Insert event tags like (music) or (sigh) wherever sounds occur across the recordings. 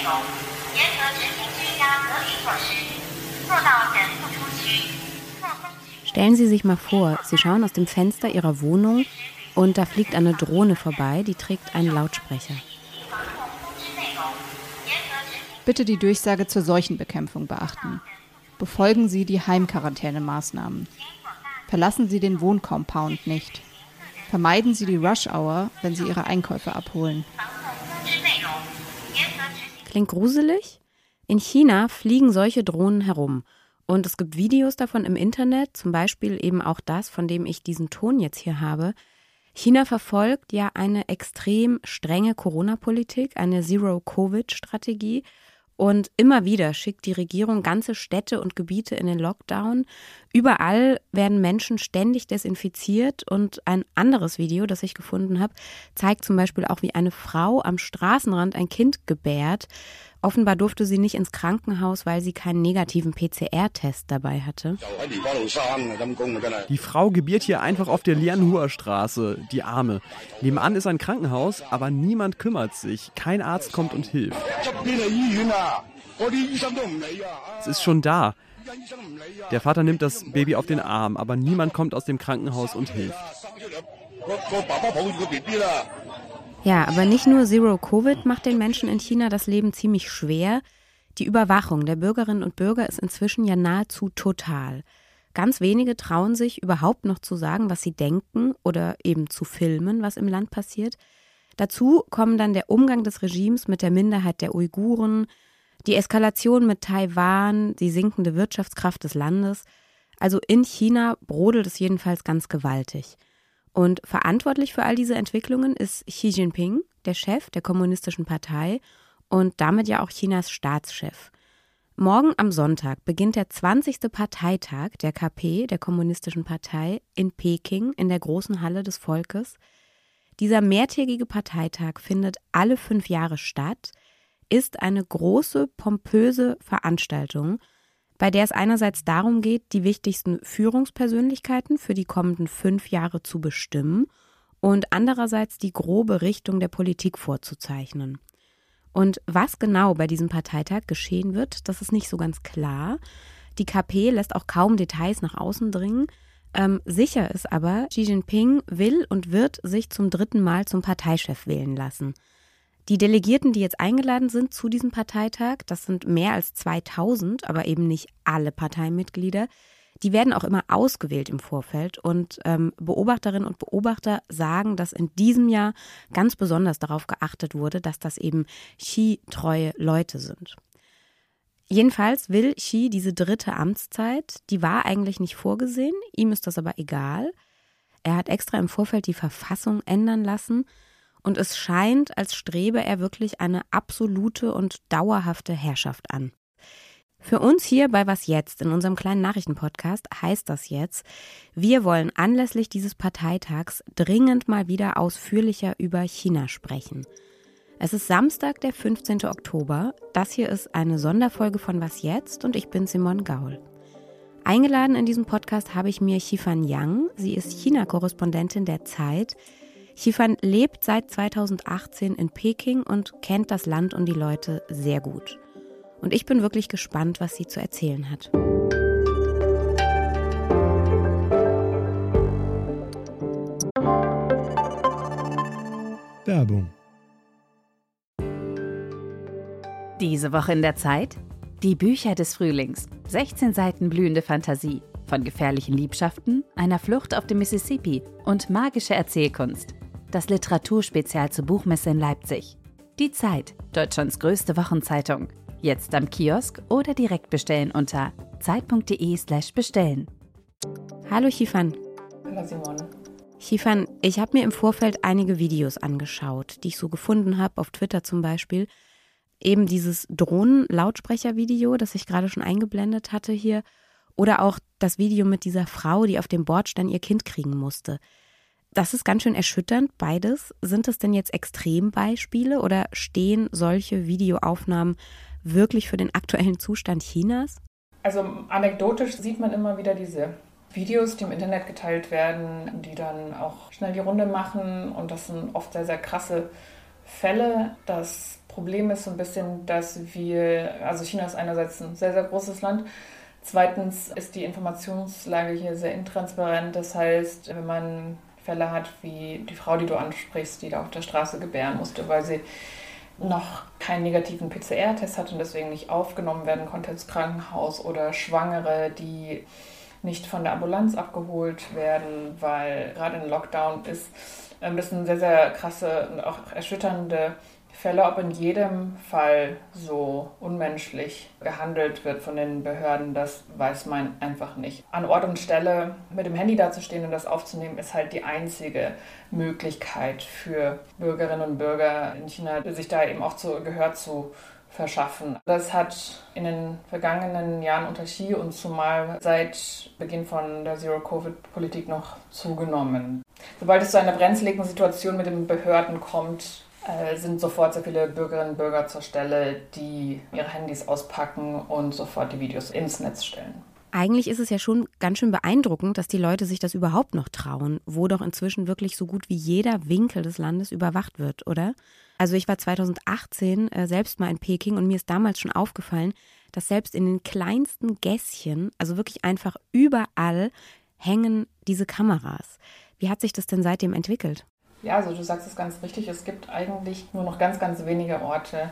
内容，严格执行居家隔离措施，做到人不出区。 Stellen Sie sich mal vor, Sie schauen aus dem Fenster Ihrer Wohnung und da fliegt eine Drohne vorbei, die trägt einen Lautsprecher. 防控通知内容，严格执行。 Bitte die Durchsage zur Seuchenbekämpfung beachten. Befolgen Sie die Heimquarantänemaßnahmen. Verlassen Sie den Wohncompound nicht. Vermeiden Sie die Rush Hour, wenn Sie Ihre Einkäufe abholen. Klingt gruselig? In China fliegen solche Drohnen herum. Und es gibt Videos davon im Internet, zum Beispiel eben auch das, von dem ich diesen Ton jetzt hier habe. China verfolgt ja eine extrem strenge Corona-Politik, eine Zero-Covid-Strategie. Und immer wieder schickt die Regierung ganze Städte und Gebiete in den Lockdown. Überall werden Menschen ständig desinfiziert. Und ein anderes Video, das ich gefunden habe, zeigt zum Beispiel auch, wie eine Frau am Straßenrand ein Kind gebärt. Offenbar durfte sie nicht ins Krankenhaus, weil sie keinen negativen PCR-Test dabei hatte. Die Frau gebiert hier einfach auf der Lianhua Straße, die Arme. Nebenan ist ein Krankenhaus, aber niemand kümmert sich. Kein Arzt kommt und hilft. Es ist schon da. Der Vater nimmt das Baby auf den Arm, aber niemand kommt aus dem Krankenhaus und hilft. Ja, aber nicht nur Zero-Covid macht den Menschen in China das Leben ziemlich schwer. Die Überwachung der Bürgerinnen und Bürger ist inzwischen ja nahezu total. Ganz wenige trauen sich überhaupt noch zu sagen, was sie denken oder eben zu filmen, was im Land passiert. Dazu kommen dann der Umgang des Regimes mit der Minderheit der Uiguren, die Eskalation mit Taiwan, die sinkende Wirtschaftskraft des Landes. Also in China brodelt es jedenfalls ganz gewaltig. Und verantwortlich für all diese Entwicklungen ist Xi Jinping, der Chef der Kommunistischen Partei und damit ja auch Chinas Staatschef. Morgen am Sonntag beginnt der 20. Parteitag der KP, der Kommunistischen Partei, in Peking in der großen Halle des Volkes. Dieser mehrtägige Parteitag findet alle fünf Jahre statt, ist eine große, pompöse Veranstaltung, bei der es einerseits darum geht, die wichtigsten Führungspersönlichkeiten für die kommenden fünf Jahre zu bestimmen und andererseits die grobe Richtung der Politik vorzuzeichnen. Und was genau bei diesem Parteitag geschehen wird, das ist nicht so ganz klar. Die KP lässt auch kaum Details nach außen dringen. Ähm, sicher ist aber, Xi Jinping will und wird sich zum dritten Mal zum Parteichef wählen lassen. Die Delegierten, die jetzt eingeladen sind zu diesem Parteitag, das sind mehr als 2000, aber eben nicht alle Parteimitglieder, die werden auch immer ausgewählt im Vorfeld und ähm, Beobachterinnen und Beobachter sagen, dass in diesem Jahr ganz besonders darauf geachtet wurde, dass das eben Xi-treue Leute sind. Jedenfalls will Xi diese dritte Amtszeit, die war eigentlich nicht vorgesehen, ihm ist das aber egal. Er hat extra im Vorfeld die Verfassung ändern lassen und es scheint, als strebe er wirklich eine absolute und dauerhafte Herrschaft an. Für uns hier bei Was Jetzt in unserem kleinen Nachrichtenpodcast heißt das jetzt, wir wollen anlässlich dieses Parteitags dringend mal wieder ausführlicher über China sprechen. Es ist Samstag, der 15. Oktober. Das hier ist eine Sonderfolge von Was Jetzt und ich bin Simon Gaul. Eingeladen in diesem Podcast habe ich mir Xifan Yang. Sie ist China-Korrespondentin der Zeit. Xifan lebt seit 2018 in Peking und kennt das Land und die Leute sehr gut. Und ich bin wirklich gespannt, was sie zu erzählen hat. Werbung. Diese Woche in der Zeit? Die Bücher des Frühlings. 16 Seiten blühende Fantasie. Von gefährlichen Liebschaften, einer Flucht auf dem Mississippi und magische Erzählkunst. Das Literaturspezial zur Buchmesse in Leipzig. Die Zeit, Deutschlands größte Wochenzeitung. Jetzt am Kiosk oder direkt bestellen unter zeit.de/slash bestellen. Hallo Xifan. Hallo Simone. Xifan, ich habe mir im Vorfeld einige Videos angeschaut, die ich so gefunden habe, auf Twitter zum Beispiel. Eben dieses Drohnen-Lautsprecher-Video, das ich gerade schon eingeblendet hatte hier. Oder auch das Video mit dieser Frau, die auf dem Bordstein ihr Kind kriegen musste. Das ist ganz schön erschütternd, beides. Sind es denn jetzt Extrembeispiele oder stehen solche Videoaufnahmen wirklich für den aktuellen Zustand Chinas? Also anekdotisch sieht man immer wieder diese Videos, die im Internet geteilt werden, die dann auch schnell die Runde machen. Und das sind oft sehr, sehr krasse Fälle, dass Problem ist so ein bisschen, dass wir, also China ist einerseits ein sehr, sehr großes Land. Zweitens ist die Informationslage hier sehr intransparent. Das heißt, wenn man Fälle hat wie die Frau, die du ansprichst, die da auf der Straße gebären musste, weil sie noch keinen negativen PCR-Test hatte und deswegen nicht aufgenommen werden konnte ins Krankenhaus oder Schwangere, die nicht von der Ambulanz abgeholt werden, weil gerade ein Lockdown ist ein bisschen sehr, sehr krasse und auch erschütternde Fälle, ob in jedem Fall so unmenschlich gehandelt wird von den Behörden, das weiß man einfach nicht. An Ort und Stelle mit dem Handy dazustehen und das aufzunehmen, ist halt die einzige Möglichkeit für Bürgerinnen und Bürger in China, sich da eben auch zu Gehör zu verschaffen. Das hat in den vergangenen Jahren unter Xi und zumal seit Beginn von der Zero-Covid-Politik noch zugenommen. Sobald es zu einer brenzligen Situation mit den Behörden kommt, sind sofort sehr viele Bürgerinnen und Bürger zur Stelle, die ihre Handys auspacken und sofort die Videos ins Netz stellen. Eigentlich ist es ja schon ganz schön beeindruckend, dass die Leute sich das überhaupt noch trauen, wo doch inzwischen wirklich so gut wie jeder Winkel des Landes überwacht wird, oder? Also ich war 2018 äh, selbst mal in Peking und mir ist damals schon aufgefallen, dass selbst in den kleinsten Gässchen, also wirklich einfach überall, hängen diese Kameras. Wie hat sich das denn seitdem entwickelt? Ja, also du sagst es ganz richtig. Es gibt eigentlich nur noch ganz, ganz wenige Orte,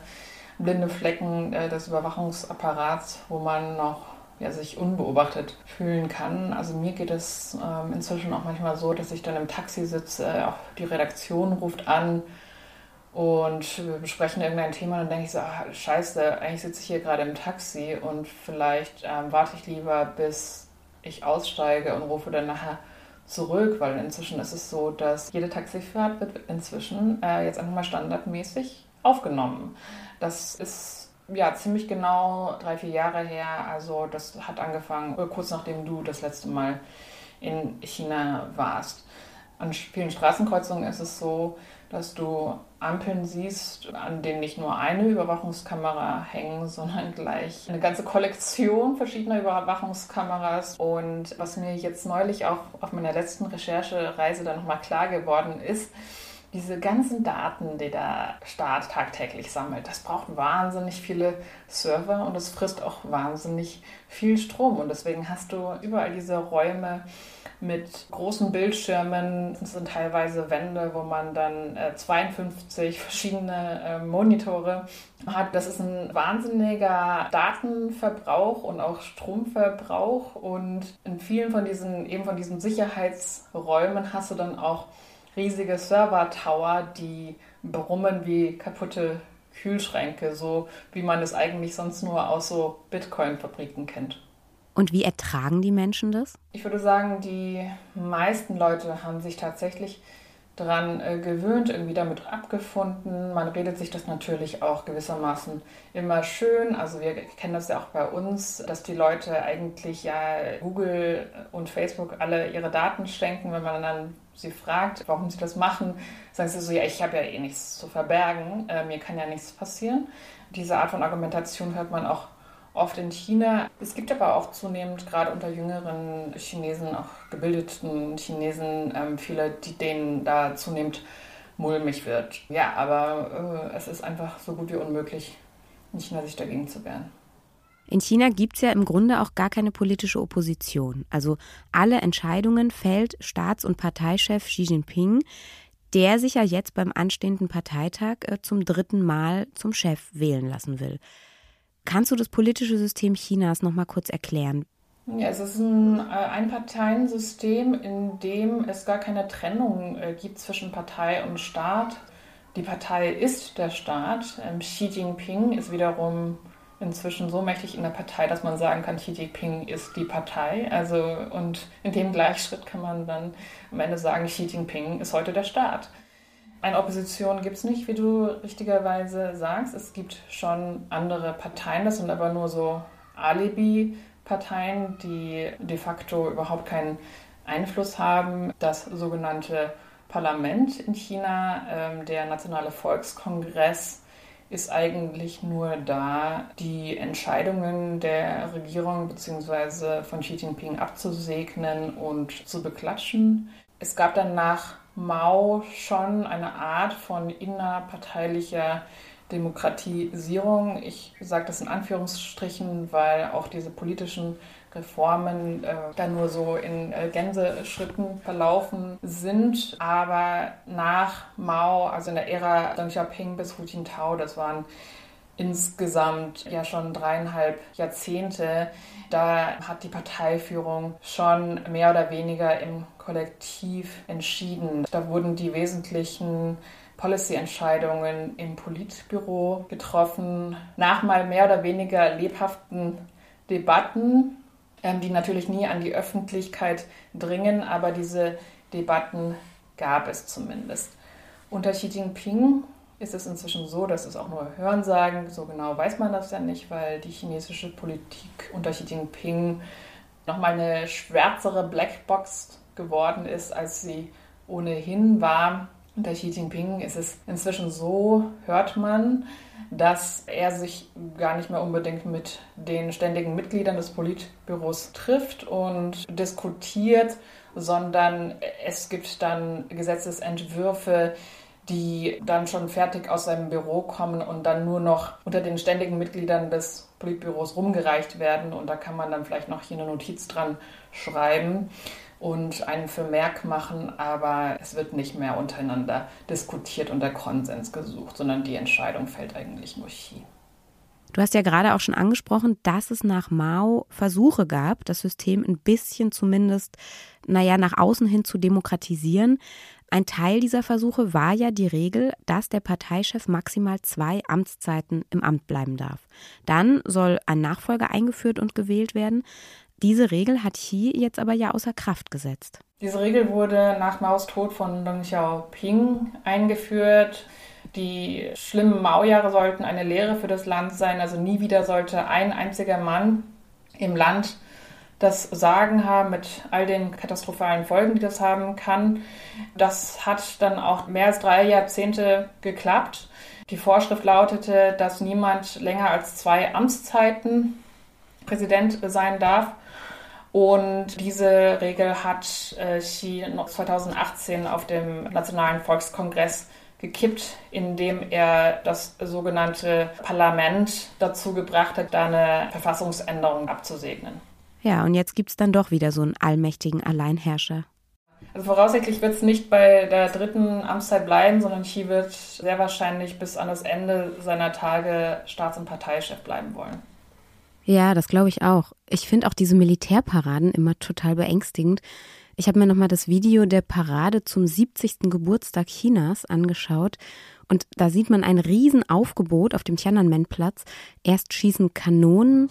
blinde Flecken äh, des Überwachungsapparats, wo man noch ja, sich unbeobachtet fühlen kann. Also mir geht es ähm, inzwischen auch manchmal so, dass ich dann im Taxi sitze, auch die Redaktion ruft an und wir besprechen irgendein Thema und dann denke ich so, ach, scheiße, eigentlich sitze ich hier gerade im Taxi und vielleicht ähm, warte ich lieber, bis ich aussteige und rufe dann nachher zurück, weil inzwischen ist es so, dass jede Taxifahrt wird inzwischen äh, jetzt einfach mal standardmäßig aufgenommen. Das ist ja ziemlich genau drei, vier Jahre her. Also das hat angefangen äh, kurz nachdem du das letzte Mal in China warst. An vielen Straßenkreuzungen ist es so, dass du Ampeln siehst, an denen nicht nur eine Überwachungskamera hängen, sondern gleich eine ganze Kollektion verschiedener Überwachungskameras. Und was mir jetzt neulich auch auf meiner letzten Recherchereise dann nochmal klar geworden ist, diese ganzen Daten, die der Staat tagtäglich sammelt, das braucht wahnsinnig viele Server und es frisst auch wahnsinnig viel Strom. Und deswegen hast du überall diese Räume, mit großen Bildschirmen. Es sind teilweise Wände, wo man dann äh, 52 verschiedene äh, Monitore hat. Das ist ein wahnsinniger Datenverbrauch und auch Stromverbrauch. Und in vielen von diesen, eben von diesen Sicherheitsräumen hast du dann auch riesige Server-Tower, die brummen wie kaputte Kühlschränke, so wie man es eigentlich sonst nur aus so Bitcoin-Fabriken kennt. Und wie ertragen die Menschen das? Ich würde sagen, die meisten Leute haben sich tatsächlich daran äh, gewöhnt, irgendwie damit abgefunden. Man redet sich das natürlich auch gewissermaßen immer schön. Also wir kennen das ja auch bei uns, dass die Leute eigentlich ja Google und Facebook alle ihre Daten schenken. Wenn man dann sie fragt, warum sie das machen, sagen sie so, ja, ich habe ja eh nichts zu verbergen, äh, mir kann ja nichts passieren. Diese Art von Argumentation hört man auch oft in China. Es gibt aber auch zunehmend, gerade unter jüngeren Chinesen, auch gebildeten Chinesen, ähm, viele, die denen da zunehmend mulmig wird. Ja, aber äh, es ist einfach so gut wie unmöglich, in China sich dagegen zu wehren. In China gibt es ja im Grunde auch gar keine politische Opposition. Also alle Entscheidungen fällt Staats- und Parteichef Xi Jinping, der sich ja jetzt beim anstehenden Parteitag äh, zum dritten Mal zum Chef wählen lassen will. Kannst du das politische System Chinas noch mal kurz erklären? Ja, es ist ein äh, Einparteiensystem, in dem es gar keine Trennung äh, gibt zwischen Partei und Staat. Die Partei ist der Staat. Ähm, Xi Jinping ist wiederum inzwischen so mächtig in der Partei, dass man sagen kann, Xi Jinping ist die Partei. Also, und in dem Gleichschritt kann man dann am Ende sagen, Xi Jinping ist heute der Staat. Eine Opposition gibt es nicht, wie du richtigerweise sagst. Es gibt schon andere Parteien, das sind aber nur so Alibi-Parteien, die de facto überhaupt keinen Einfluss haben. Das sogenannte Parlament in China, ähm, der Nationale Volkskongress, ist eigentlich nur da, die Entscheidungen der Regierung bzw. von Xi Jinping abzusegnen und zu beklatschen. Es gab dann nach Mao schon eine Art von innerparteilicher Demokratisierung. Ich sage das in Anführungsstrichen, weil auch diese politischen Reformen äh, dann nur so in äh, Gänseschritten verlaufen sind. Aber nach Mao, also in der Ära Deng Xiaoping bis Hu Jintao, das waren insgesamt ja schon dreieinhalb Jahrzehnte, da hat die Parteiführung schon mehr oder weniger im Kollektiv entschieden. Da wurden die wesentlichen Policy-Entscheidungen im Politbüro getroffen, nach mal mehr oder weniger lebhaften Debatten, ähm, die natürlich nie an die Öffentlichkeit dringen, aber diese Debatten gab es zumindest. Unter Xi Jinping ist es inzwischen so, dass es auch nur Hörensagen, so genau weiß man das ja nicht, weil die chinesische Politik unter Xi Jinping nochmal eine schwärzere Blackbox geworden ist, als sie ohnehin war. Unter Xi Jinping ist es inzwischen so, hört man, dass er sich gar nicht mehr unbedingt mit den ständigen Mitgliedern des Politbüros trifft und diskutiert, sondern es gibt dann Gesetzesentwürfe, die dann schon fertig aus seinem Büro kommen und dann nur noch unter den ständigen Mitgliedern des Politbüros rumgereicht werden. Und da kann man dann vielleicht noch hier eine Notiz dran schreiben und einen Vermerk machen, aber es wird nicht mehr untereinander diskutiert und der Konsens gesucht, sondern die Entscheidung fällt eigentlich nur hier. Du hast ja gerade auch schon angesprochen, dass es nach Mao Versuche gab, das System ein bisschen zumindest, naja, nach außen hin zu demokratisieren. Ein Teil dieser Versuche war ja die Regel, dass der Parteichef maximal zwei Amtszeiten im Amt bleiben darf. Dann soll ein Nachfolger eingeführt und gewählt werden. Diese Regel hat Xi jetzt aber ja außer Kraft gesetzt. Diese Regel wurde nach Maos Tod von Deng Xiaoping eingeführt. Die schlimmen Mao-Jahre sollten eine Lehre für das Land sein. Also nie wieder sollte ein einziger Mann im Land das Sagen haben mit all den katastrophalen Folgen, die das haben kann. Das hat dann auch mehr als drei Jahrzehnte geklappt. Die Vorschrift lautete, dass niemand länger als zwei Amtszeiten Präsident sein darf. Und diese Regel hat äh, Xi 2018 auf dem Nationalen Volkskongress gekippt, indem er das sogenannte Parlament dazu gebracht hat, da eine Verfassungsänderung abzusegnen. Ja, und jetzt gibt es dann doch wieder so einen allmächtigen Alleinherrscher. Also voraussichtlich wird es nicht bei der dritten Amtszeit bleiben, sondern Xi wird sehr wahrscheinlich bis an das Ende seiner Tage Staats- und Parteichef bleiben wollen. Ja, das glaube ich auch. Ich finde auch diese Militärparaden immer total beängstigend. Ich habe mir nochmal das Video der Parade zum 70. Geburtstag Chinas angeschaut und da sieht man ein Riesenaufgebot auf dem Tiananmen-Platz. Erst schießen Kanonen.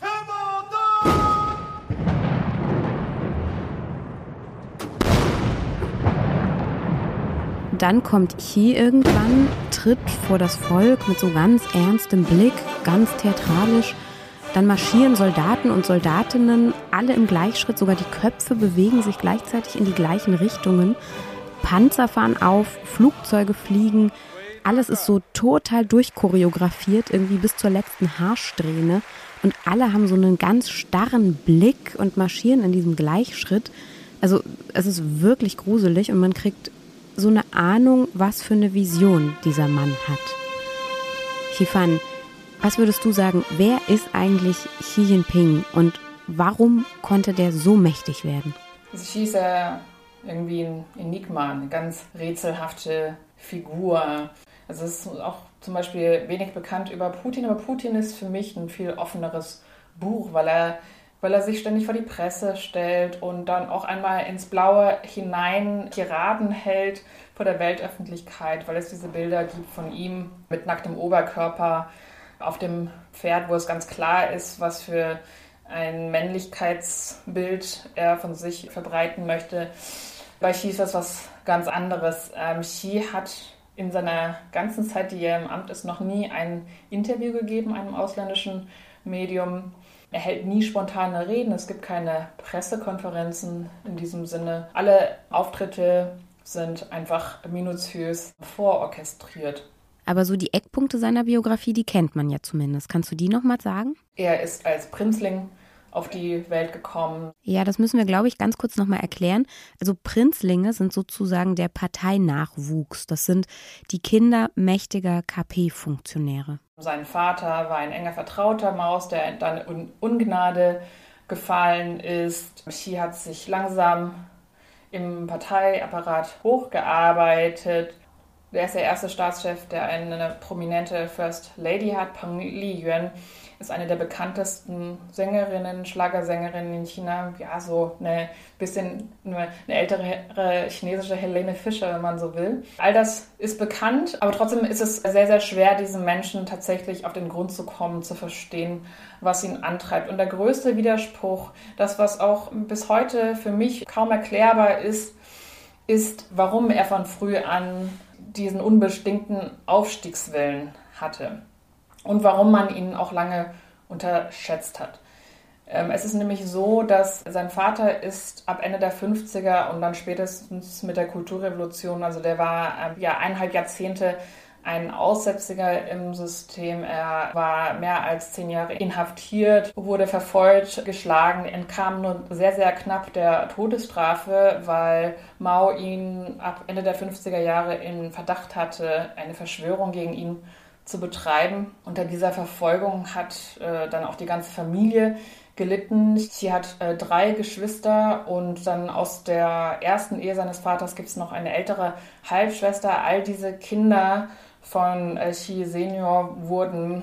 Dann kommt Xi irgendwann, tritt vor das Volk mit so ganz ernstem Blick, ganz theatralisch dann marschieren Soldaten und Soldatinnen alle im Gleichschritt, sogar die Köpfe bewegen sich gleichzeitig in die gleichen Richtungen. Panzer fahren auf, Flugzeuge fliegen. Alles ist so total durchchoreografiert, irgendwie bis zur letzten Haarsträhne. Und alle haben so einen ganz starren Blick und marschieren in diesem Gleichschritt. Also es ist wirklich gruselig und man kriegt so eine Ahnung, was für eine Vision dieser Mann hat. Chifan, was würdest du sagen, wer ist eigentlich Xi Jinping und warum konnte der so mächtig werden? Also Xi ist ja irgendwie ein Enigma, eine ganz rätselhafte Figur. Also es ist auch zum Beispiel wenig bekannt über Putin, aber Putin ist für mich ein viel offeneres Buch, weil er, weil er sich ständig vor die Presse stellt und dann auch einmal ins Blaue hinein Tiraden hält vor der Weltöffentlichkeit, weil es diese Bilder gibt von ihm mit nacktem Oberkörper auf dem Pferd, wo es ganz klar ist, was für ein Männlichkeitsbild er von sich verbreiten möchte. Bei Xi ist das was ganz anderes. Ähm, Xi hat in seiner ganzen Zeit, die er im Amt ist, noch nie ein Interview gegeben, einem ausländischen Medium. Er hält nie spontane Reden, es gibt keine Pressekonferenzen in diesem Sinne. Alle Auftritte sind einfach minutiös vororchestriert. Aber so die Eckpunkte seiner Biografie, die kennt man ja zumindest. Kannst du die nochmal sagen? Er ist als Prinzling auf die Welt gekommen. Ja, das müssen wir, glaube ich, ganz kurz nochmal erklären. Also Prinzlinge sind sozusagen der Parteinachwuchs. Das sind die Kinder mächtiger KP-Funktionäre. Sein Vater war ein enger Vertrauter Maus, der dann in Ungnade gefallen ist. Xi hat sich langsam im Parteiapparat hochgearbeitet. Er ist der erste Staatschef, der eine prominente First Lady hat, Peng Liyuan ist eine der bekanntesten Sängerinnen, Schlagersängerinnen in China. Ja, so eine bisschen eine, ältere chinesische Helene Fischer, wenn man so will. All das ist bekannt, aber trotzdem ist es sehr, sehr schwer, diesen Menschen tatsächlich auf den Grund zu kommen, zu verstehen, was ihn antreibt. Und der größte Widerspruch, das, was auch bis heute für mich kaum erklärbar ist, ist, warum er von früh an diesen unbestimmten Aufstiegswillen hatte und warum man ihn auch lange unterschätzt hat. Ähm, es ist nämlich so, dass sein Vater ist ab Ende der 50er und dann spätestens mit der Kulturrevolution, also der war äh, ja eineinhalb Jahrzehnte ein Aussätziger im System. Er war mehr als zehn Jahre inhaftiert, wurde verfolgt, geschlagen, entkam nur sehr, sehr knapp der Todesstrafe, weil Mao ihn ab Ende der 50er Jahre in Verdacht hatte, eine Verschwörung gegen ihn zu betreiben. Unter dieser Verfolgung hat äh, dann auch die ganze Familie gelitten. Sie hat äh, drei Geschwister und dann aus der ersten Ehe seines Vaters gibt es noch eine ältere Halbschwester. All diese Kinder von äh, Xi Senior wurden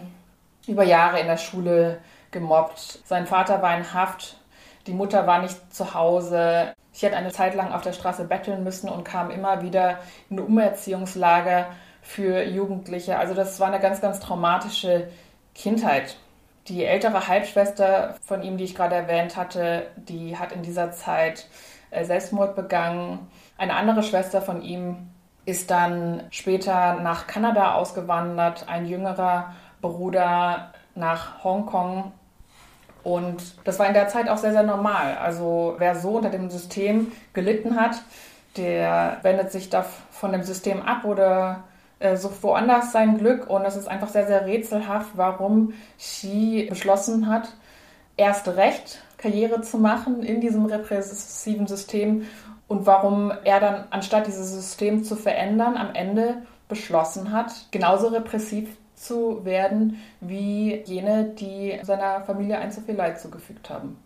über Jahre in der Schule gemobbt. Sein Vater war in Haft, die Mutter war nicht zu Hause. Sie hat eine Zeit lang auf der Straße betteln müssen und kam immer wieder in Umerziehungslager für Jugendliche. Also das war eine ganz, ganz traumatische Kindheit. Die ältere Halbschwester von ihm, die ich gerade erwähnt hatte, die hat in dieser Zeit äh, Selbstmord begangen. Eine andere Schwester von ihm ist dann später nach Kanada ausgewandert, ein jüngerer Bruder nach Hongkong. Und das war in der Zeit auch sehr, sehr normal. Also wer so unter dem System gelitten hat, der wendet sich da von dem System ab oder sucht woanders sein Glück und es ist einfach sehr, sehr rätselhaft, warum Xi beschlossen hat, erst recht Karriere zu machen in diesem repressiven System und warum er dann, anstatt dieses System zu verändern, am Ende beschlossen hat, genauso repressiv zu werden wie jene, die seiner Familie ein zu viel Leid zugefügt haben.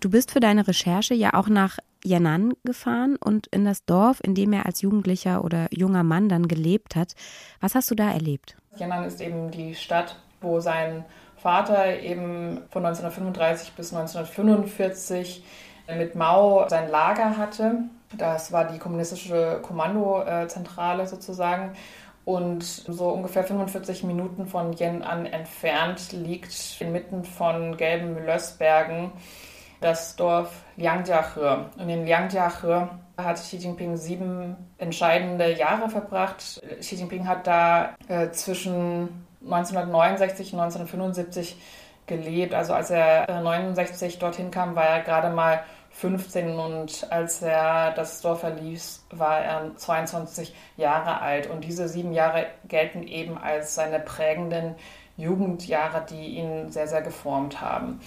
Du bist für deine Recherche ja auch nach Yan'an gefahren und in das Dorf, in dem er als Jugendlicher oder junger Mann dann gelebt hat. Was hast du da erlebt? Yan'an ist eben die Stadt, wo sein Vater eben von 1935 bis 1945 mit Mao sein Lager hatte. Das war die kommunistische Kommandozentrale sozusagen. Und so ungefähr 45 Minuten von Yan'an entfernt liegt inmitten von gelben Lössbergen das Dorf Liangjiahe. Und in Liangjiahe hat Xi Jinping sieben entscheidende Jahre verbracht. Xi Jinping hat da äh, zwischen 1969 und 1975 gelebt. Also als er äh, 69 dorthin kam, war er gerade mal 15 und als er das Dorf verließ, war er 22 Jahre alt. Und diese sieben Jahre gelten eben als seine prägenden Jugendjahre, die ihn sehr, sehr geformt haben.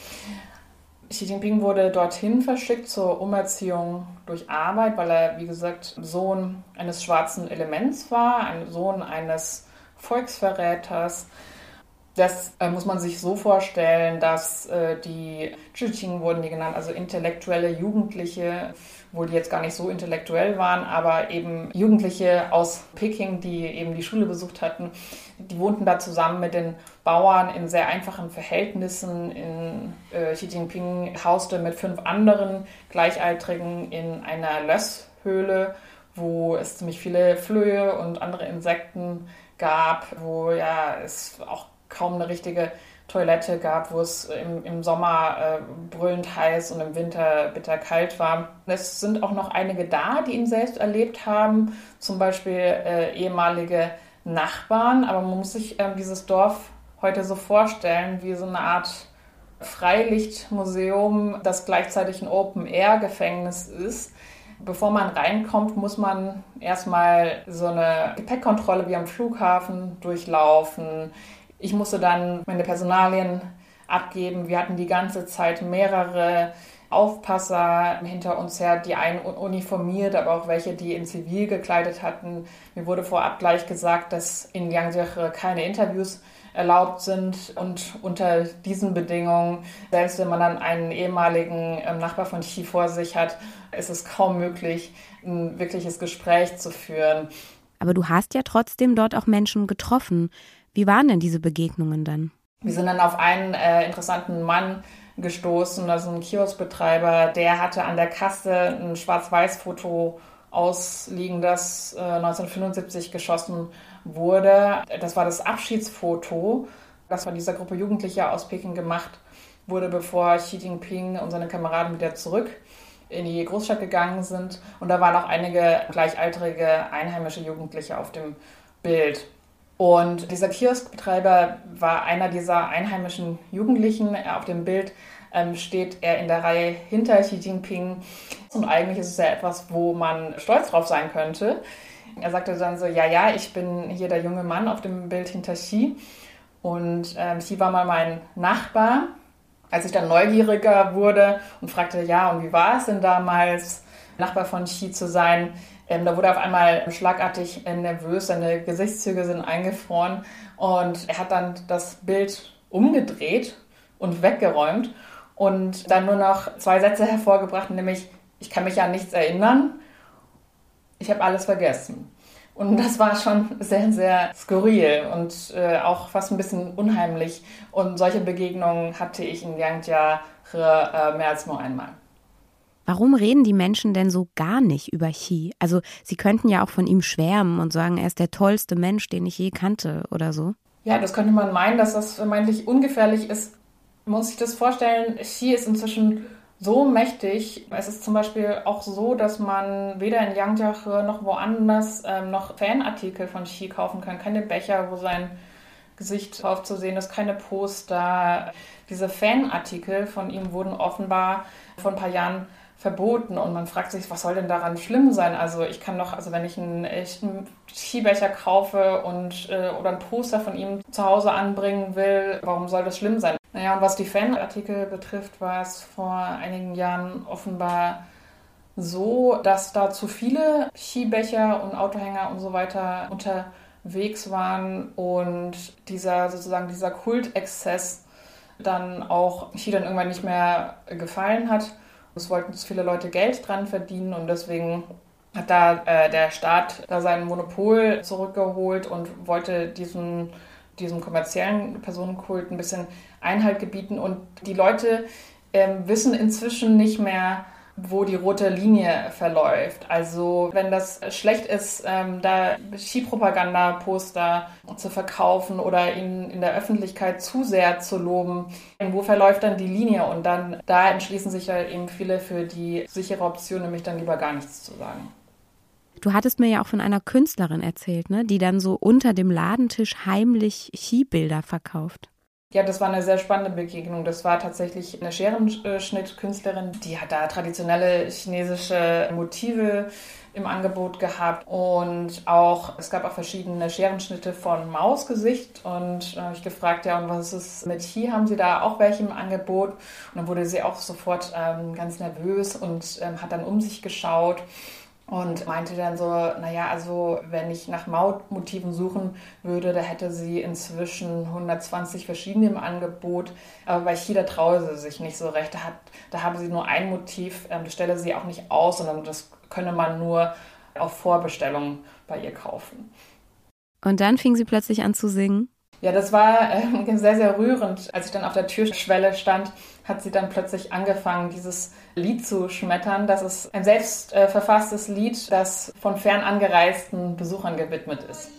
Xi Jinping wurde dorthin verschickt zur Umerziehung durch Arbeit, weil er, wie gesagt, Sohn eines schwarzen Elements war, ein Sohn eines Volksverräters. Das äh, muss man sich so vorstellen, dass äh, die Zhiqing wurden die genannt, also intellektuelle Jugendliche, obwohl die jetzt gar nicht so intellektuell waren, aber eben Jugendliche aus Peking, die eben die Schule besucht hatten, die wohnten da zusammen mit den Bauern in sehr einfachen Verhältnissen. In, äh, Xi Jinping hauste mit fünf anderen Gleichaltrigen in einer Lösshöhle, wo es ziemlich viele Flöhe und andere Insekten gab, wo ja es auch kaum eine richtige Toilette gab, wo es im, im Sommer äh, brüllend heiß und im Winter bitter kalt war. Es sind auch noch einige da, die ihn selbst erlebt haben, zum Beispiel äh, ehemalige Nachbarn, aber man muss sich äh, dieses Dorf heute so vorstellen wie so eine Art Freilichtmuseum, das gleichzeitig ein Open-Air-Gefängnis ist. Bevor man reinkommt, muss man erstmal so eine Gepäckkontrolle wie am Flughafen durchlaufen. Ich musste dann meine Personalien abgeben. Wir hatten die ganze Zeit mehrere Aufpasser hinter uns her, die einen uniformiert, aber auch welche, die in Zivil gekleidet hatten. Mir wurde vorab gleich gesagt, dass in Yangtze keine Interviews erlaubt sind und unter diesen Bedingungen, selbst wenn man dann einen ehemaligen ähm, Nachbar von Xi vor sich hat, ist es kaum möglich, ein wirkliches Gespräch zu führen. Aber du hast ja trotzdem dort auch Menschen getroffen. Wie waren denn diese Begegnungen dann? Wir sind dann auf einen äh, interessanten Mann gestoßen, also ein Kioskbetreiber, der hatte an der Kasse ein Schwarz-Weiß-Foto ausliegen, das äh, 1975 geschossen wurde. Das war das Abschiedsfoto, das von dieser Gruppe Jugendlicher aus Peking gemacht wurde, bevor Xi Jinping und seine Kameraden wieder zurück in die Großstadt gegangen sind. Und da waren auch einige gleichaltrige einheimische Jugendliche auf dem Bild. Und dieser Kioskbetreiber war einer dieser einheimischen Jugendlichen. Auf dem Bild ähm, steht er in der Reihe hinter Xi Jinping. Und eigentlich ist es ja etwas, wo man stolz drauf sein könnte. Er sagte dann so, ja, ja, ich bin hier der junge Mann auf dem Bild hinter Xi. Und ähm, Xi war mal mein Nachbar. Als ich dann neugieriger wurde und fragte, ja, und wie war es denn damals, Nachbar von Xi zu sein, ähm, da wurde auf einmal schlagartig äh, nervös, seine Gesichtszüge sind eingefroren und er hat dann das Bild umgedreht und weggeräumt und dann nur noch zwei Sätze hervorgebracht, nämlich, ich kann mich an nichts erinnern, ich habe alles vergessen. Und das war schon sehr, sehr skurril und äh, auch fast ein bisschen unheimlich. Und solche Begegnungen hatte ich in Yangtze äh, mehr als nur einmal. Warum reden die Menschen denn so gar nicht über Xi? Also sie könnten ja auch von ihm schwärmen und sagen, er ist der tollste Mensch, den ich je kannte oder so. Ja, das könnte man meinen, dass das vermeintlich ungefährlich ist. Muss sich das vorstellen, Xi ist inzwischen so mächtig. Es ist zum Beispiel auch so, dass man weder in Yangtze noch woanders ähm, noch Fanartikel von Xi kaufen kann. Keine Becher, wo sein Gesicht drauf zu sehen ist, keine Poster. Diese Fanartikel von ihm wurden offenbar vor ein paar Jahren verboten und man fragt sich, was soll denn daran schlimm sein? Also ich kann doch, also wenn ich einen echten Skibecher kaufe und äh, oder ein Poster von ihm zu Hause anbringen will, warum soll das schlimm sein? Naja, und was die Fanartikel betrifft, war es vor einigen Jahren offenbar so, dass da zu viele Skibecher und Autohänger und so weiter unterwegs waren und dieser sozusagen dieser Kultexzess dann auch Ski dann irgendwann nicht mehr gefallen hat. Es wollten viele Leute Geld dran verdienen und deswegen hat da äh, der Staat da sein Monopol zurückgeholt und wollte diesen diesem kommerziellen Personenkult ein bisschen Einhalt gebieten. Und die Leute ähm, wissen inzwischen nicht mehr, wo die rote Linie verläuft. Also wenn das schlecht ist, ähm, da Skipropaganda-Poster zu verkaufen oder ihn in der Öffentlichkeit zu sehr zu loben, wo verläuft dann die Linie? Und dann da entschließen sich ja eben viele für die sichere Option, nämlich dann lieber gar nichts zu sagen. Du hattest mir ja auch von einer Künstlerin erzählt, ne, die dann so unter dem Ladentisch heimlich Skibilder verkauft. Ja, das war eine sehr spannende Begegnung. Das war tatsächlich eine Scherenschnittkünstlerin, die hat da traditionelle chinesische Motive im Angebot gehabt und auch es gab auch verschiedene Scherenschnitte von Mausgesicht und habe ich gefragt, ja und was ist mit Chi? Haben Sie da auch welche im Angebot? Und dann wurde sie auch sofort ähm, ganz nervös und ähm, hat dann um sich geschaut und meinte dann so, naja, also wenn ich nach Mautmotiven suchen würde, da hätte sie inzwischen 120 verschiedene im Angebot, aber bei Chida traue sie sich nicht so recht. Da, hat, da habe sie nur ein Motiv, ähm, das stelle sie auch nicht aus, sondern das könne man nur auf Vorbestellung bei ihr kaufen. Und dann fing sie plötzlich an zu singen? Ja, das war äh, (laughs) sehr, sehr rührend. Als ich dann auf der Türschwelle stand, hat sie dann plötzlich angefangen, dieses Lied zu schmettern. Das ist ein selbst äh, verfasstes Lied, das von fern angereisten Besuchern gewidmet ist.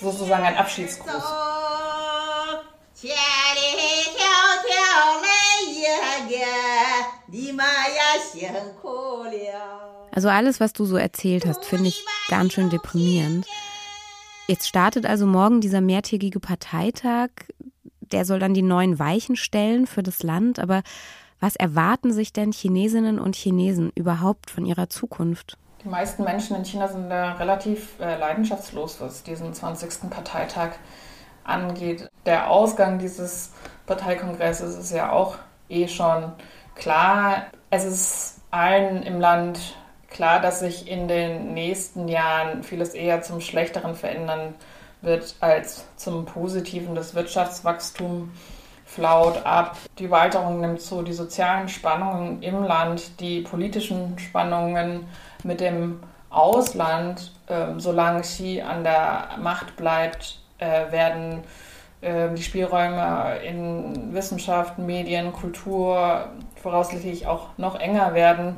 Sozusagen ein Abschiedsgruß. Also alles, was du so erzählt hast, finde ich ganz schön deprimierend. Jetzt startet also morgen dieser mehrtägige Parteitag. Der soll dann die neuen Weichen stellen für das Land. Aber was erwarten sich denn Chinesinnen und Chinesen überhaupt von ihrer Zukunft? Die meisten Menschen in China sind da relativ äh, leidenschaftslos, was diesen 20. Parteitag angeht. Der Ausgang dieses Parteikongresses ist ja auch eh schon klar. Es ist allen im Land klar, dass sich in den nächsten Jahren vieles eher zum Schlechteren verändern wird als zum Positiven. Das Wirtschaftswachstum flaut ab, die Walterung nimmt zu, die sozialen Spannungen im Land, die politischen Spannungen mit dem Ausland, äh, solange Xi an der Macht bleibt, äh, werden äh, die Spielräume in Wissenschaft, Medien, Kultur voraussichtlich auch noch enger werden.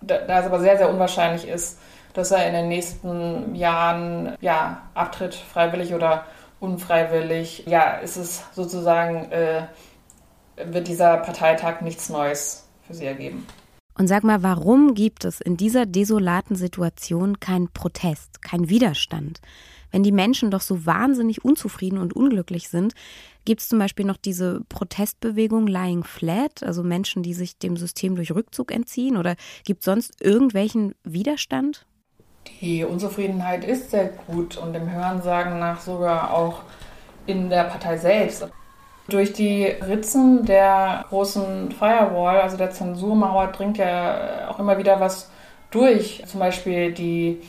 Da, es aber sehr, sehr unwahrscheinlich ist, dass er in den nächsten Jahren ja, abtritt, freiwillig oder unfreiwillig. Ja, ist es sozusagen, äh, wird dieser Parteitag nichts Neues für sie ergeben. Und sag mal, warum gibt es in dieser desolaten Situation keinen Protest, keinen Widerstand? Wenn die Menschen doch so wahnsinnig unzufrieden und unglücklich sind, gibt es zum Beispiel noch diese Protestbewegung Lying Flat, also Menschen, die sich dem System durch Rückzug entziehen? Oder gibt es sonst irgendwelchen Widerstand? Die Unzufriedenheit ist sehr gut und dem Hörensagen nach sogar auch in der Partei selbst. Durch die Ritzen der großen Firewall, also der Zensurmauer, dringt ja auch immer wieder was durch. Zum Beispiel die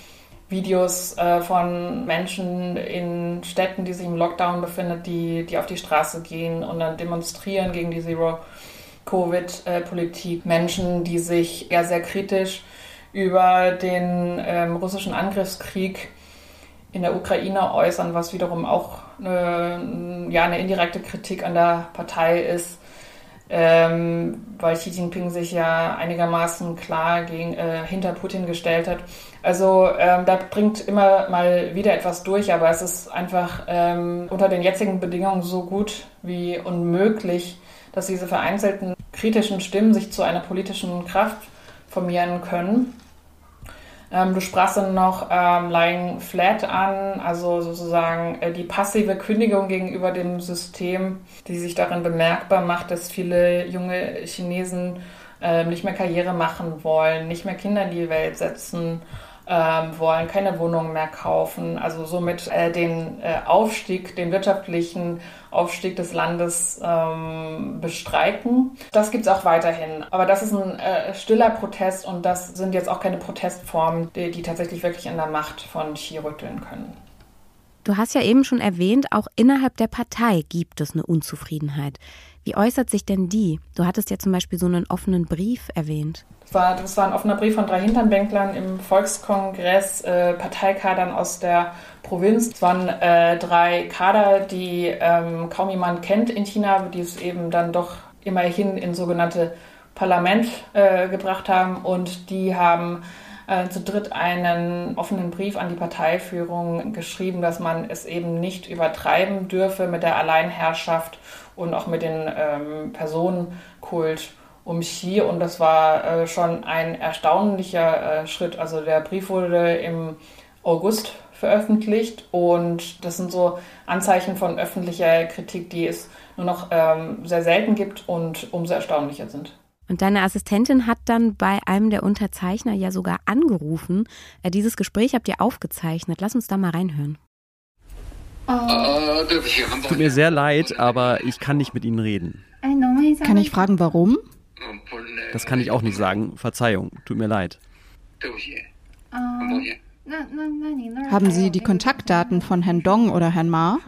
Videos äh, von Menschen in Städten, die sich im Lockdown befinden, die, die auf die Straße gehen und dann demonstrieren gegen die Zero-Covid-Politik. Menschen, die sich ja sehr kritisch über den ähm, russischen Angriffskrieg in der Ukraine äußern, was wiederum auch eine, ja, eine indirekte Kritik an der Partei ist, ähm, weil Xi Jinping sich ja einigermaßen klar gegen, äh, hinter Putin gestellt hat. Also ähm, da bringt immer mal wieder etwas durch, aber es ist einfach ähm, unter den jetzigen Bedingungen so gut wie unmöglich, dass diese vereinzelten kritischen Stimmen sich zu einer politischen Kraft formieren können. Ähm, du sprachst dann noch ähm, Lying Flat an, also sozusagen äh, die passive Kündigung gegenüber dem System, die sich darin bemerkbar macht, dass viele junge Chinesen äh, nicht mehr Karriere machen wollen, nicht mehr Kinder in die Welt setzen ähm, wollen keine Wohnungen mehr kaufen, also somit äh, den äh, Aufstieg, den wirtschaftlichen Aufstieg des Landes ähm, bestreiten. Das gibt es auch weiterhin. Aber das ist ein äh, stiller Protest und das sind jetzt auch keine Protestformen, die, die tatsächlich wirklich an der Macht von Xi rütteln können. Du hast ja eben schon erwähnt, auch innerhalb der Partei gibt es eine Unzufriedenheit. Wie äußert sich denn die? Du hattest ja zum Beispiel so einen offenen Brief erwähnt. Das war, das war ein offener Brief von drei Hinternbänklern im Volkskongress, äh, Parteikadern aus der Provinz. Es waren äh, drei Kader, die ähm, kaum jemand kennt in China, die es eben dann doch immerhin in sogenannte Parlament äh, gebracht haben. Und die haben äh, zu dritt einen offenen Brief an die Parteiführung geschrieben, dass man es eben nicht übertreiben dürfe mit der Alleinherrschaft und auch mit den ähm, Personenkult um Xi und das war äh, schon ein erstaunlicher äh, Schritt. Also der Brief wurde im August veröffentlicht und das sind so Anzeichen von öffentlicher Kritik, die es nur noch ähm, sehr selten gibt und umso erstaunlicher sind. Und deine Assistentin hat dann bei einem der Unterzeichner ja sogar angerufen. Äh, dieses Gespräch habt ihr aufgezeichnet. Lass uns da mal reinhören. Tut mir sehr leid, aber ich kann nicht mit Ihnen reden. Kann ich fragen, warum? Das kann ich auch nicht sagen. Verzeihung, tut mir leid. Haben Sie die Kontaktdaten von Herrn Dong oder Herrn Ma?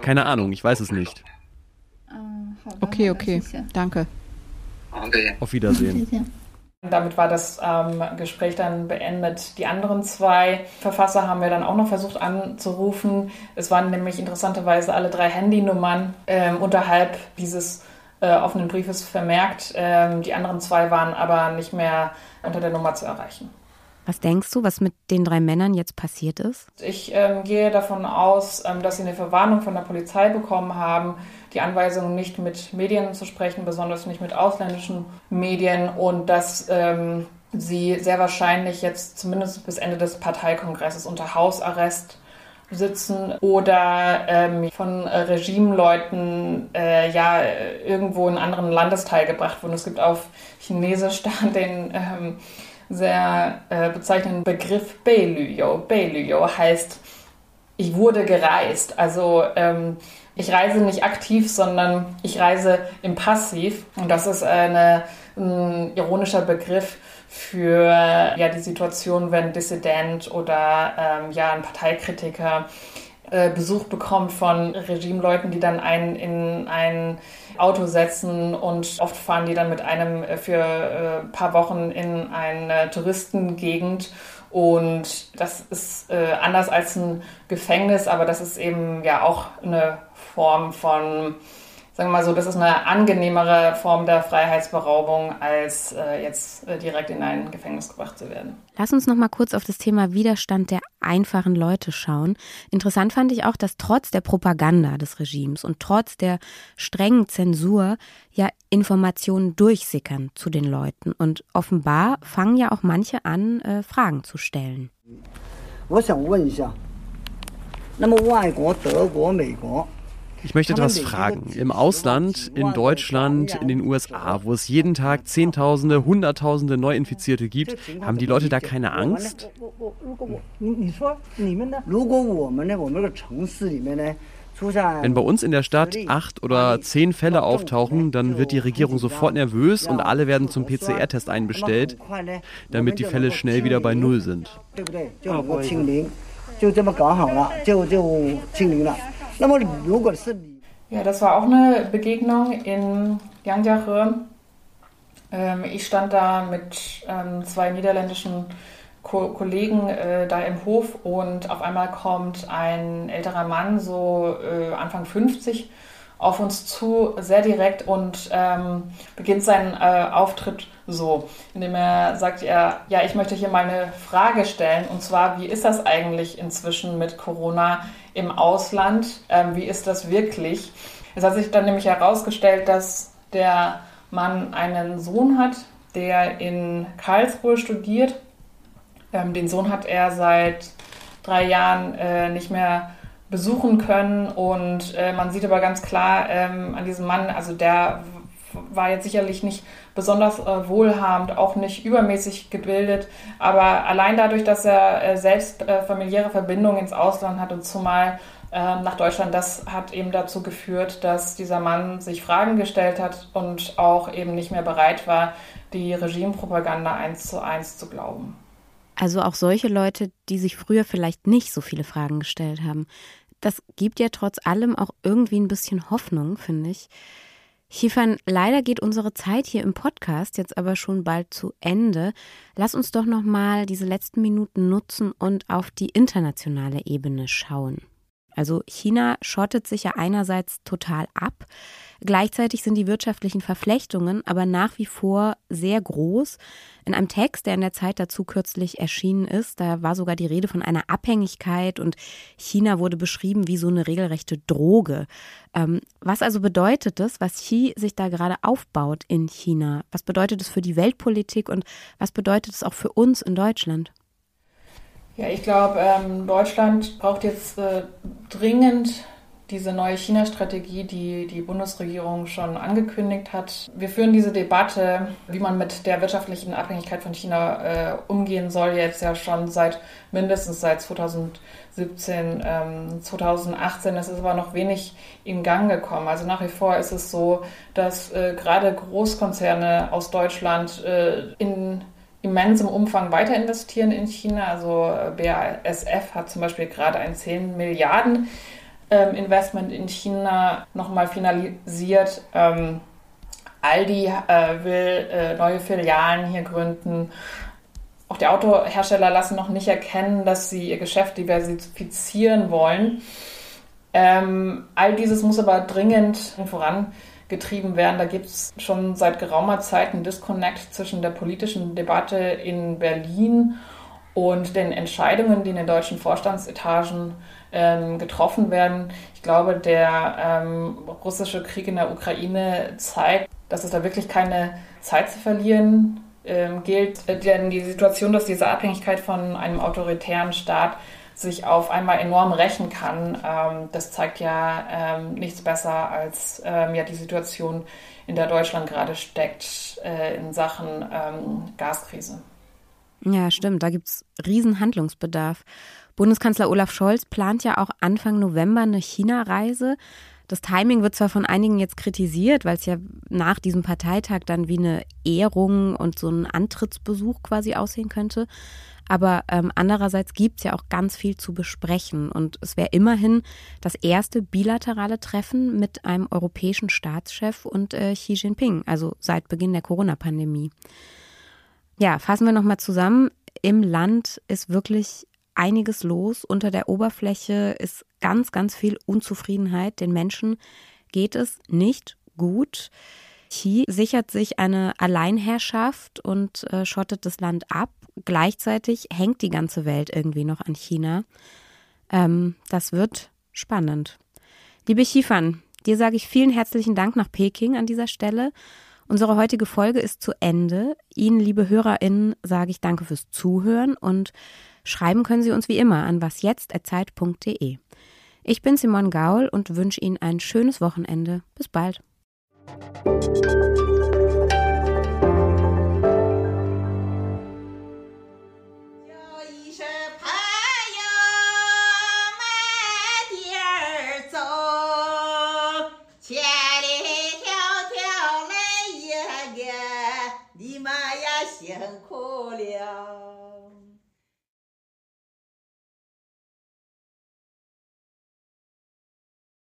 Keine Ahnung, ich weiß es nicht. Okay, okay, danke. Auf Wiedersehen. Damit war das ähm, Gespräch dann beendet. Die anderen zwei Verfasser haben wir dann auch noch versucht anzurufen. Es waren nämlich interessanterweise alle drei Handynummern ähm, unterhalb dieses äh, offenen Briefes vermerkt. Ähm, die anderen zwei waren aber nicht mehr unter der Nummer zu erreichen. Was denkst du, was mit den drei Männern jetzt passiert ist? Ich ähm, gehe davon aus, ähm, dass sie eine Verwarnung von der Polizei bekommen haben, die Anweisung, nicht mit Medien zu sprechen, besonders nicht mit ausländischen Medien und dass ähm, sie sehr wahrscheinlich jetzt zumindest bis Ende des Parteikongresses unter Hausarrest sitzen oder ähm, von Regimeleuten äh, ja irgendwo in einen anderen Landesteil gebracht wurden. Es gibt auf Chinesisch da (laughs) den ähm, sehr äh, bezeichnenden Begriff Beilüyo. Beilüyo heißt ich wurde gereist. Also ähm, ich reise nicht aktiv, sondern ich reise im Passiv. Und das ist eine, ein ironischer Begriff für ja, die Situation, wenn Dissident oder ähm, ja, ein Parteikritiker äh, Besuch bekommt von Regimeleuten, die dann einen in ein Auto setzen und oft fahren die dann mit einem äh, für ein äh, paar Wochen in eine Touristengegend und das ist äh, anders als ein Gefängnis, aber das ist eben ja auch eine Form von sagen wir mal so, das ist eine angenehmere Form der Freiheitsberaubung, als äh, jetzt äh, direkt in ein Gefängnis gebracht zu werden. Lass uns noch mal kurz auf das Thema Widerstand der einfachen Leute schauen. Interessant fand ich auch, dass trotz der Propaganda des Regimes und trotz der strengen Zensur ja Informationen durchsickern zu den Leuten. Und offenbar fangen ja auch manche an, äh, Fragen zu stellen. 我想问一下，那么外国德国、美国 Ich möchte etwas fragen. Im Ausland, in Deutschland, in den USA, wo es jeden Tag Zehntausende, Hunderttausende Neuinfizierte gibt, haben die Leute da keine Angst? Wenn bei uns in der Stadt acht oder zehn Fälle auftauchen, dann wird die Regierung sofort nervös und alle werden zum PCR-Test einbestellt, damit die Fälle schnell wieder bei Null sind. Ja, das war auch eine Begegnung in Yangjiare. Ähm, ich stand da mit ähm, zwei niederländischen Ko Kollegen äh, da im Hof und auf einmal kommt ein älterer Mann, so äh, Anfang 50, auf uns zu, sehr direkt und ähm, beginnt seinen äh, Auftritt so, indem er sagt, er, ja, ich möchte hier mal eine Frage stellen und zwar, wie ist das eigentlich inzwischen mit Corona im Ausland? Ähm, wie ist das wirklich? Es hat sich dann nämlich herausgestellt, dass der Mann einen Sohn hat, der in Karlsruhe studiert. Ähm, den Sohn hat er seit drei Jahren äh, nicht mehr besuchen können und äh, man sieht aber ganz klar ähm, an diesem Mann, also der war jetzt sicherlich nicht besonders äh, wohlhabend, auch nicht übermäßig gebildet, aber allein dadurch, dass er äh, selbst äh, familiäre Verbindungen ins Ausland hat und zumal ähm, nach Deutschland, das hat eben dazu geführt, dass dieser Mann sich Fragen gestellt hat und auch eben nicht mehr bereit war, die Regimepropaganda eins zu eins zu glauben. Also auch solche Leute, die sich früher vielleicht nicht so viele Fragen gestellt haben. Das gibt ja trotz allem auch irgendwie ein bisschen Hoffnung, finde ich. Chiefern, leider geht unsere Zeit hier im Podcast jetzt aber schon bald zu Ende. Lass uns doch noch mal diese letzten Minuten nutzen und auf die internationale Ebene schauen. Also China schottet sich ja einerseits total ab, gleichzeitig sind die wirtschaftlichen Verflechtungen aber nach wie vor sehr groß. In einem Text, der in der Zeit dazu kürzlich erschienen ist, da war sogar die Rede von einer Abhängigkeit und China wurde beschrieben wie so eine regelrechte Droge. Ähm, was also bedeutet das, was Xi sich da gerade aufbaut in China? Was bedeutet es für die Weltpolitik und was bedeutet es auch für uns in Deutschland? Ja, ich glaube, ähm, Deutschland braucht jetzt äh, dringend diese neue China-Strategie, die die Bundesregierung schon angekündigt hat. Wir führen diese Debatte, wie man mit der wirtschaftlichen Abhängigkeit von China äh, umgehen soll, jetzt ja schon seit mindestens seit 2017, ähm, 2018. Es ist aber noch wenig in Gang gekommen. Also nach wie vor ist es so, dass äh, gerade Großkonzerne aus Deutschland äh, in immensem Umfang weiter investieren in China. Also äh, BASF hat zum Beispiel gerade ein 10 Milliarden ähm, Investment in China nochmal finalisiert. Ähm, Aldi äh, will äh, neue Filialen hier gründen. Auch die Autohersteller lassen noch nicht erkennen, dass sie ihr Geschäft diversifizieren wollen. Ähm, all dieses muss aber dringend voran getrieben werden. Da gibt es schon seit geraumer Zeit einen Disconnect zwischen der politischen Debatte in Berlin und den Entscheidungen, die in den deutschen Vorstandsetagen ähm, getroffen werden. Ich glaube, der ähm, russische Krieg in der Ukraine zeigt, dass es da wirklich keine Zeit zu verlieren ähm, gilt. Denn die Situation, dass diese Abhängigkeit von einem autoritären Staat sich auf einmal enorm rächen kann, ähm, das zeigt ja ähm, nichts besser als ähm, ja die Situation, in der Deutschland gerade steckt äh, in Sachen Gaskrise. Ja, stimmt. Da gibt es riesen Handlungsbedarf. Bundeskanzler Olaf Scholz plant ja auch Anfang November eine China-Reise. Das Timing wird zwar von einigen jetzt kritisiert, weil es ja nach diesem Parteitag dann wie eine Ehrung und so ein Antrittsbesuch quasi aussehen könnte. Aber ähm, andererseits gibt es ja auch ganz viel zu besprechen. Und es wäre immerhin das erste bilaterale Treffen mit einem europäischen Staatschef und äh, Xi Jinping, also seit Beginn der Corona-Pandemie. Ja, fassen wir nochmal zusammen. Im Land ist wirklich einiges los. Unter der Oberfläche ist ganz, ganz viel Unzufriedenheit. Den Menschen geht es nicht gut. Xi sichert sich eine Alleinherrschaft und äh, schottet das Land ab. Gleichzeitig hängt die ganze Welt irgendwie noch an China. Ähm, das wird spannend. Liebe Xifan, dir sage ich vielen herzlichen Dank nach Peking an dieser Stelle. Unsere heutige Folge ist zu Ende. Ihnen, liebe HörerInnen, sage ich danke fürs Zuhören und schreiben können Sie uns wie immer an wasjetzt.zeit.de. Ich bin Simon Gaul und wünsche Ihnen ein schönes Wochenende. Bis bald.